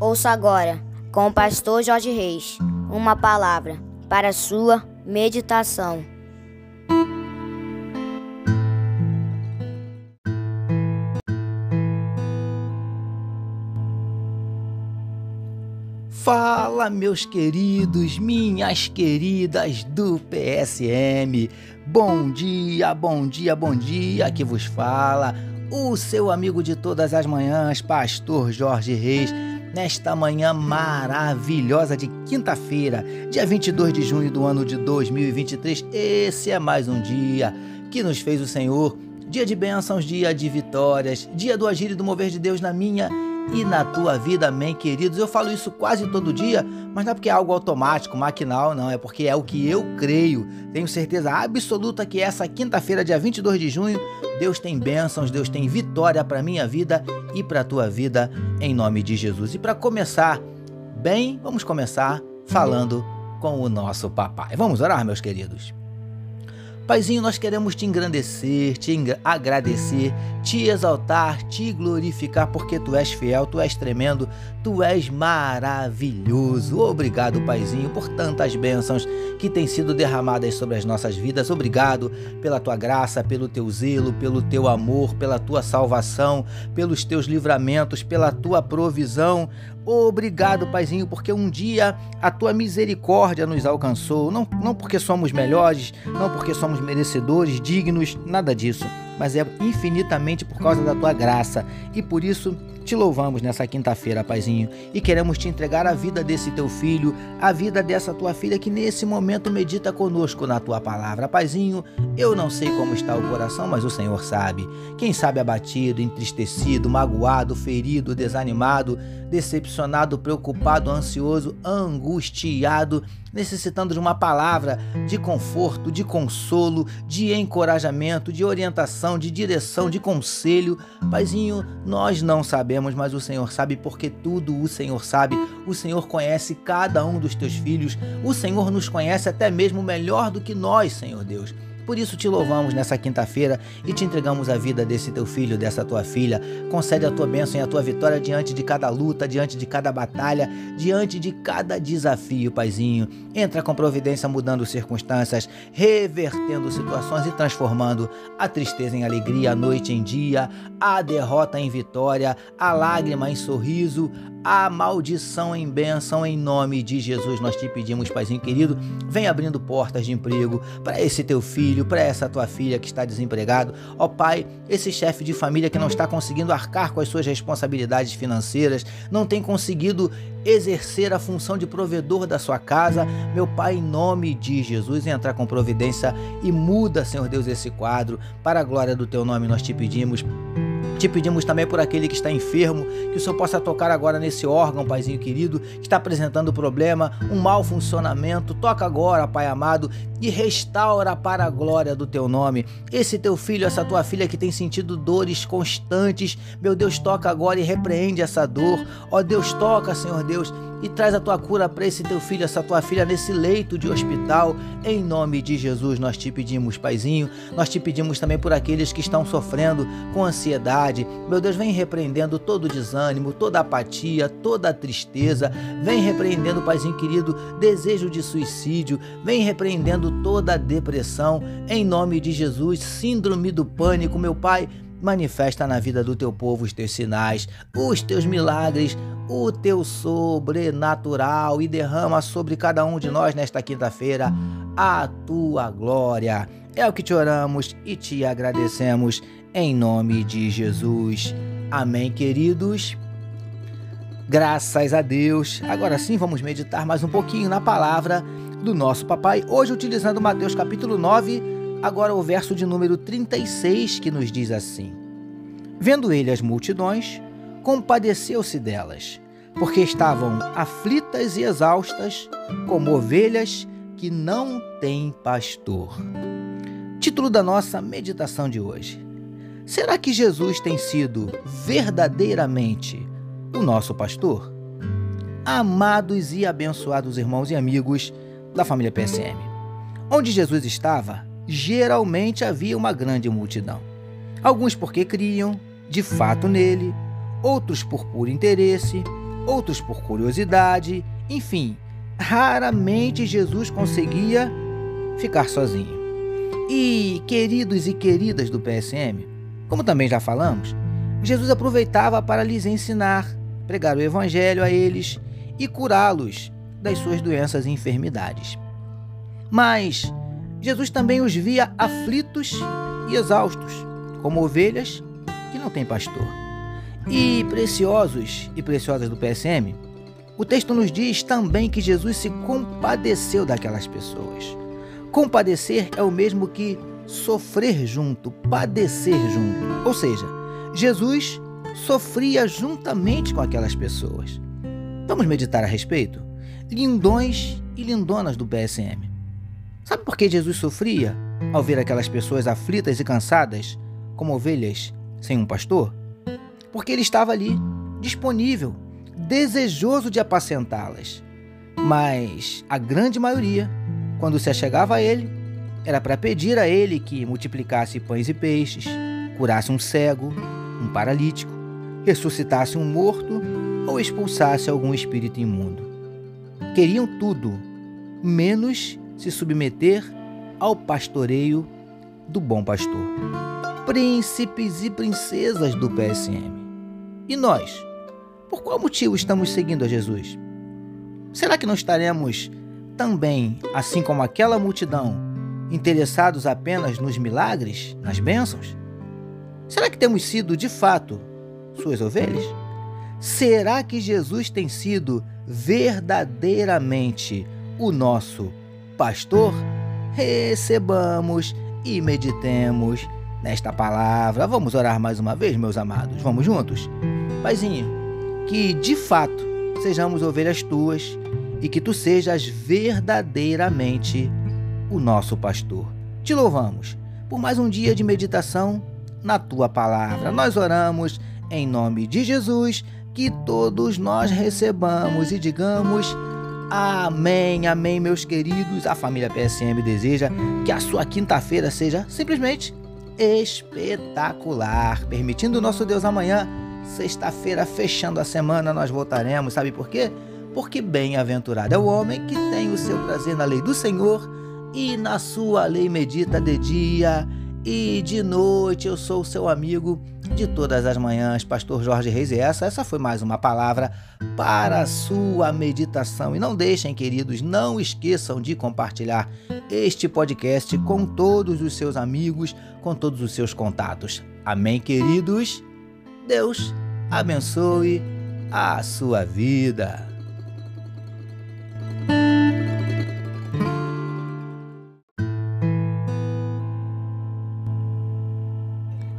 Ouça agora, com o pastor Jorge Reis, uma palavra para sua meditação. Fala, meus queridos, minhas queridas do PSM. Bom dia, bom dia, bom dia. Que vos fala o seu amigo de todas as manhãs, Pastor Jorge Reis, nesta manhã maravilhosa de quinta-feira, dia 22 de junho do ano de 2023. Esse é mais um dia que nos fez o Senhor. Dia de bênçãos, dia de vitórias, dia do agir e do mover de Deus na minha e na tua vida, amém, queridos? Eu falo isso quase todo dia, mas não é porque é algo automático, maquinal, não, é porque é o que eu creio. Tenho certeza absoluta que essa quinta-feira, dia 22 de junho, Deus tem bênçãos, Deus tem vitória para minha vida e para a tua vida, em nome de Jesus. E para começar bem, vamos começar falando com o nosso papai. Vamos orar, meus queridos. Paizinho, nós queremos te engrandecer, te agradecer, te exaltar, te glorificar, porque tu és fiel, tu és tremendo, tu és maravilhoso. Obrigado, Paizinho, por tantas bênçãos que têm sido derramadas sobre as nossas vidas. Obrigado pela tua graça, pelo teu zelo, pelo teu amor, pela tua salvação, pelos teus livramentos, pela tua provisão. Obrigado, Paizinho, porque um dia a tua misericórdia nos alcançou, não, não porque somos melhores, não porque somos merecedores, dignos, nada disso, mas é infinitamente por causa da tua graça. E por isso te louvamos nessa quinta-feira, Paizinho, e queremos te entregar a vida desse teu filho, a vida dessa tua filha que nesse momento medita conosco na tua palavra. Paizinho, eu não sei como está o coração, mas o Senhor sabe. Quem sabe abatido, entristecido, magoado, ferido, desanimado, decepcionado, preocupado, ansioso, angustiado, necessitando de uma palavra de conforto, de consolo, de encorajamento, de orientação, de direção, de conselho. Paizinho, nós não sabemos, mas o Senhor sabe porque tudo o Senhor sabe. O Senhor conhece cada um dos teus filhos. O Senhor nos conhece até mesmo melhor do que nós, Senhor Deus. Por isso te louvamos nessa quinta-feira e te entregamos a vida desse teu filho, dessa tua filha. Concede a tua bênção e a tua vitória diante de cada luta, diante de cada batalha, diante de cada desafio, Paizinho. Entra com providência mudando circunstâncias, revertendo situações e transformando a tristeza em alegria, a noite em dia, a derrota em vitória, a lágrima em sorriso, a maldição em bênção. Em nome de Jesus nós te pedimos, Paizinho querido, vem abrindo portas de emprego para esse teu filho para essa tua filha que está desempregado. Ó Pai, esse chefe de família que não está conseguindo arcar com as suas responsabilidades financeiras, não tem conseguido exercer a função de provedor da sua casa. Meu Pai, em nome de Jesus, entra com providência e muda, Senhor Deus, esse quadro. Para a glória do teu nome nós te pedimos. Te pedimos também por aquele que está enfermo, que o Senhor possa tocar agora nesse órgão, Paizinho querido, que está apresentando problema, um mau funcionamento. Toca agora, Pai amado, e restaura para a glória do teu nome. Esse teu filho, essa tua filha que tem sentido dores constantes, meu Deus, toca agora e repreende essa dor. Ó Deus, toca, Senhor Deus, e traz a tua cura para esse teu filho, essa tua filha nesse leito de hospital. Em nome de Jesus, nós te pedimos, Paizinho. Nós te pedimos também por aqueles que estão sofrendo com ansiedade. Meu Deus, vem repreendendo todo o desânimo, toda a apatia, toda a tristeza. Vem repreendendo, Paizinho querido, desejo de suicídio. Vem repreendendo toda a depressão, em nome de Jesus, síndrome do pânico, meu Pai, manifesta na vida do teu povo os teus sinais, os teus milagres, o teu sobrenatural e derrama sobre cada um de nós nesta quinta-feira a tua glória. É o que te oramos e te agradecemos em nome de Jesus. Amém, queridos. Graças a Deus. Agora sim, vamos meditar mais um pouquinho na palavra do nosso papai, hoje utilizando Mateus capítulo 9, agora o verso de número 36, que nos diz assim: Vendo ele as multidões, compadeceu-se delas, porque estavam aflitas e exaustas, como ovelhas que não têm pastor. Título da nossa meditação de hoje. Será que Jesus tem sido verdadeiramente o nosso pastor? Amados e abençoados irmãos e amigos, da família PSM. Onde Jesus estava, geralmente havia uma grande multidão. Alguns porque criam, de fato, nele, outros por puro interesse, outros por curiosidade, enfim, raramente Jesus conseguia ficar sozinho. E, queridos e queridas do PSM, como também já falamos, Jesus aproveitava para lhes ensinar, pregar o Evangelho a eles e curá-los das suas doenças e enfermidades. Mas Jesus também os via aflitos e exaustos, como ovelhas que não têm pastor. E preciosos e preciosas do PSM, o texto nos diz também que Jesus se compadeceu daquelas pessoas. Compadecer é o mesmo que sofrer junto, padecer junto. Ou seja, Jesus sofria juntamente com aquelas pessoas. Vamos meditar a respeito? Lindões e lindonas do PSM. Sabe por que Jesus sofria ao ver aquelas pessoas aflitas e cansadas, como ovelhas sem um pastor? Porque ele estava ali, disponível, desejoso de apacentá-las. Mas a grande maioria, quando se achegava a ele, era para pedir a ele que multiplicasse pães e peixes, curasse um cego, um paralítico, ressuscitasse um morto ou expulsasse algum espírito imundo. Queriam tudo, menos se submeter ao pastoreio do bom pastor. Príncipes e princesas do PSM. E nós? Por qual motivo estamos seguindo a Jesus? Será que não estaremos também, assim como aquela multidão, interessados apenas nos milagres, nas bênçãos? Será que temos sido, de fato, suas ovelhas? Será que Jesus tem sido verdadeiramente o nosso pastor, recebamos e meditemos nesta palavra. Vamos orar mais uma vez, meus amados. Vamos juntos? Paizinho, que de fato sejamos ovelhas tuas e que tu sejas verdadeiramente o nosso pastor. Te louvamos por mais um dia de meditação na tua palavra. Nós oramos em nome de Jesus, que todos nós recebamos e digamos Amém, amém, meus queridos. A família PSM deseja que a sua quinta-feira seja simplesmente espetacular. Permitindo o nosso Deus amanhã, sexta-feira, fechando a semana, nós voltaremos. Sabe por quê? Porque bem-aventurado é o homem que tem o seu prazer na lei do Senhor e na sua lei medita de dia e de noite. Eu sou o seu amigo de todas as manhãs, Pastor Jorge Reis. E essa, essa foi mais uma palavra para a sua meditação. E não deixem, queridos, não esqueçam de compartilhar este podcast com todos os seus amigos, com todos os seus contatos. Amém, queridos? Deus abençoe a sua vida.